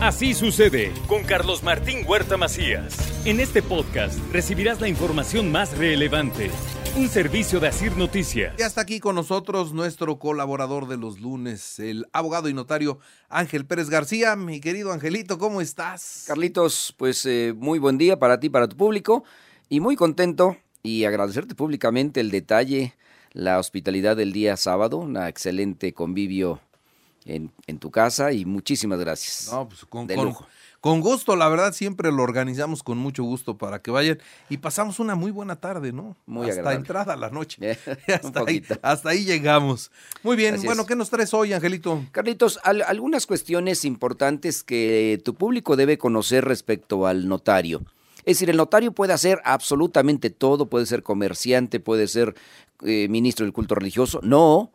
Así sucede con Carlos Martín Huerta Macías. En este podcast recibirás la información más relevante. Un servicio de Asir Noticias. Ya está aquí con nosotros nuestro colaborador de los lunes, el abogado y notario Ángel Pérez García. Mi querido Angelito, ¿cómo estás? Carlitos, pues eh, muy buen día para ti, para tu público, y muy contento y agradecerte públicamente el detalle, la hospitalidad del día sábado, una excelente convivio en, en tu casa y muchísimas gracias. No, pues con, De con- lujo. con gusto, la verdad, siempre lo organizamos con mucho gusto para que vayan y pasamos una muy buena tarde, ¿no? Muy hasta agradable. entrada a la noche. Hasta, ahí, poquito. hasta ahí llegamos. Muy bien, Así bueno, es. ¿qué nos traes hoy, Angelito? Carlitos, al- algunas cuestiones importantes que tu público debe conocer respecto al notario. Es decir, el notario puede hacer absolutamente todo, puede ser comerciante, puede ser eh, ministro del culto religioso. No.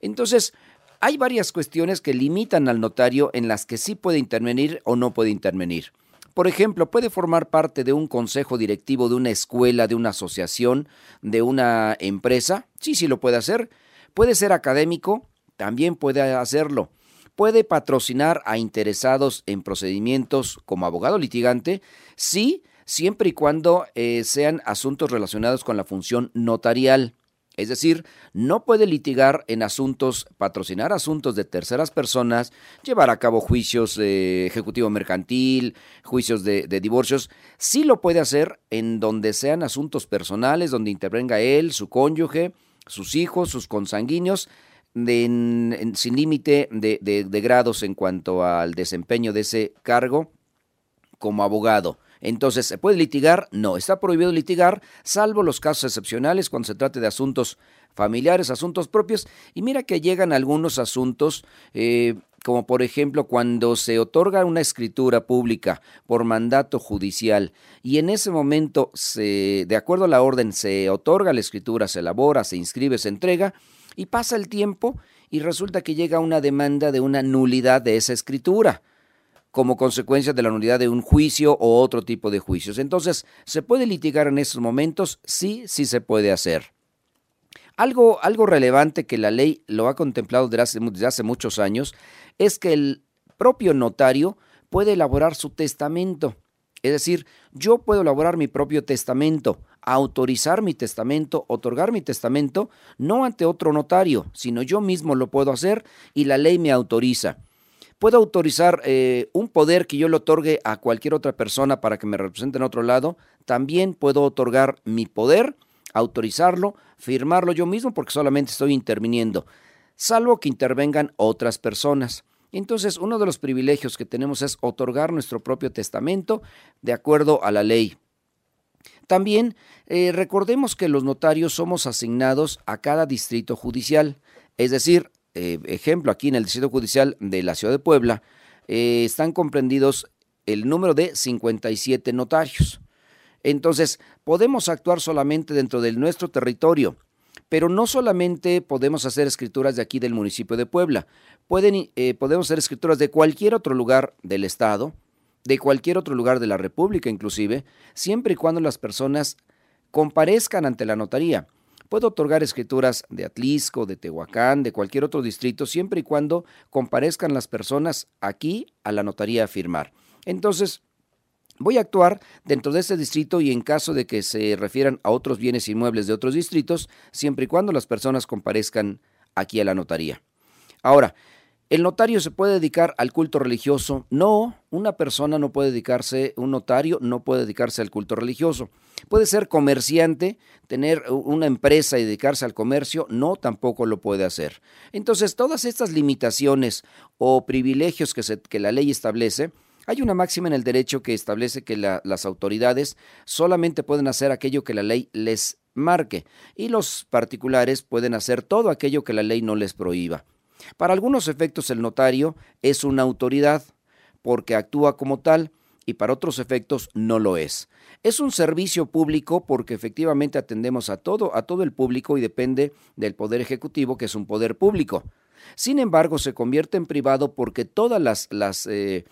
Entonces, hay varias cuestiones que limitan al notario en las que sí puede intervenir o no puede intervenir. Por ejemplo, puede formar parte de un consejo directivo de una escuela, de una asociación, de una empresa. Sí, sí lo puede hacer. Puede ser académico, también puede hacerlo. Puede patrocinar a interesados en procedimientos como abogado litigante, sí, siempre y cuando eh, sean asuntos relacionados con la función notarial. Es decir, no puede litigar en asuntos, patrocinar asuntos de terceras personas, llevar a cabo juicios de ejecutivo mercantil, juicios de, de divorcios. Sí lo puede hacer en donde sean asuntos personales, donde intervenga él, su cónyuge, sus hijos, sus consanguíneos, de- en- sin límite de- de grados en cuanto al desempeño de ese cargo como abogado. Entonces, ¿se puede litigar? No, está prohibido litigar, salvo los casos excepcionales cuando se trate de asuntos familiares, asuntos propios. Y mira que llegan algunos asuntos, eh, como por ejemplo cuando se otorga una escritura pública por mandato judicial y en ese momento, se, de acuerdo a la orden, se otorga la escritura, se elabora, se inscribe, se entrega, y pasa el tiempo y resulta que llega una demanda de una nulidad de esa escritura como consecuencia de la nulidad de un juicio o otro tipo de juicios. Entonces, ¿se puede litigar en esos momentos? Sí, sí se puede hacer. Algo, algo relevante que la ley lo ha contemplado desde hace, desde hace muchos años es que el propio notario puede elaborar su testamento. Es decir, yo puedo elaborar mi propio testamento, autorizar mi testamento, otorgar mi testamento, no ante otro notario, sino yo mismo lo puedo hacer y la ley me autoriza. Puedo autorizar eh, un poder que yo le otorgue a cualquier otra persona para que me represente en otro lado. También puedo otorgar mi poder, autorizarlo, firmarlo yo mismo porque solamente estoy interviniendo, salvo que intervengan otras personas. Entonces, uno de los privilegios que tenemos es otorgar nuestro propio testamento de acuerdo a la ley. También eh, recordemos que los notarios somos asignados a cada distrito judicial, es decir, eh, ejemplo, aquí en el Distrito Judicial de la Ciudad de Puebla, eh, están comprendidos el número de 57 notarios. Entonces, podemos actuar solamente dentro de nuestro territorio, pero no solamente podemos hacer escrituras de aquí del municipio de Puebla, Pueden, eh, podemos hacer escrituras de cualquier otro lugar del Estado, de cualquier otro lugar de la República inclusive, siempre y cuando las personas comparezcan ante la notaría. Puedo otorgar escrituras de Atlisco, de Tehuacán, de cualquier otro distrito, siempre y cuando comparezcan las personas aquí a la notaría a firmar. Entonces, voy a actuar dentro de este distrito y en caso de que se refieran a otros bienes inmuebles de otros distritos, siempre y cuando las personas comparezcan aquí a la notaría. Ahora, ¿El notario se puede dedicar al culto religioso? No, una persona no puede dedicarse, un notario no puede dedicarse al culto religioso. Puede ser comerciante, tener una empresa y dedicarse al comercio, no, tampoco lo puede hacer. Entonces, todas estas limitaciones o privilegios que, la ley establece, hay una máxima en el derecho que establece que la, las autoridades solamente pueden hacer aquello que la ley les marque y los particulares pueden hacer todo aquello que la ley no les prohíba. Para algunos efectos el notario es una autoridad porque actúa como tal y para otros efectos no lo es. Es un servicio público porque efectivamente atendemos a todo, a todo el público y depende del poder ejecutivo que es un poder público. Sin embargo, se convierte en privado porque todas las, las eh,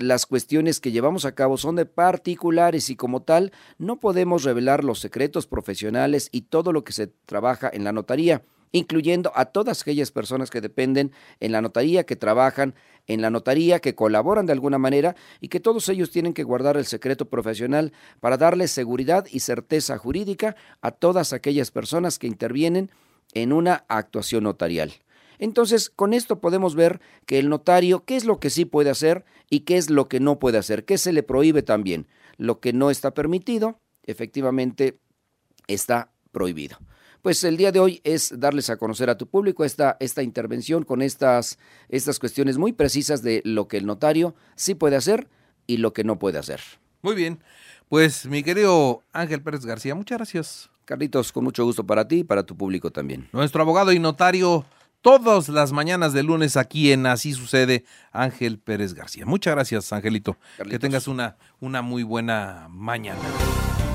las cuestiones que llevamos a cabo son de particulares y como tal no podemos revelar los secretos profesionales y todo lo que se trabaja en la notaría, incluyendo a todas aquellas personas que dependen en la notaría, que trabajan en la notaría, que colaboran de alguna manera y que todos ellos tienen que guardar el secreto profesional para darle seguridad y certeza jurídica a todas aquellas personas que intervienen en una actuación notarial. Entonces, con esto podemos ver que el notario, qué es lo que sí puede hacer y qué es lo que no puede hacer, qué se le prohíbe también. Lo que no está permitido, efectivamente, está prohibido. Pues el día de hoy es darles a conocer a tu público esta, esta intervención con estas, estas cuestiones muy precisas de lo que el notario sí puede hacer y lo que no puede hacer. Muy bien, pues mi querido Ángel Pérez García, muchas gracias. Carlitos, con mucho gusto para ti y para tu público también. Nuestro abogado y notario todas las mañanas de lunes aquí en Así Sucede, Ángel Pérez García. Muchas gracias, Angelito. Que tengas una, una muy buena mañana.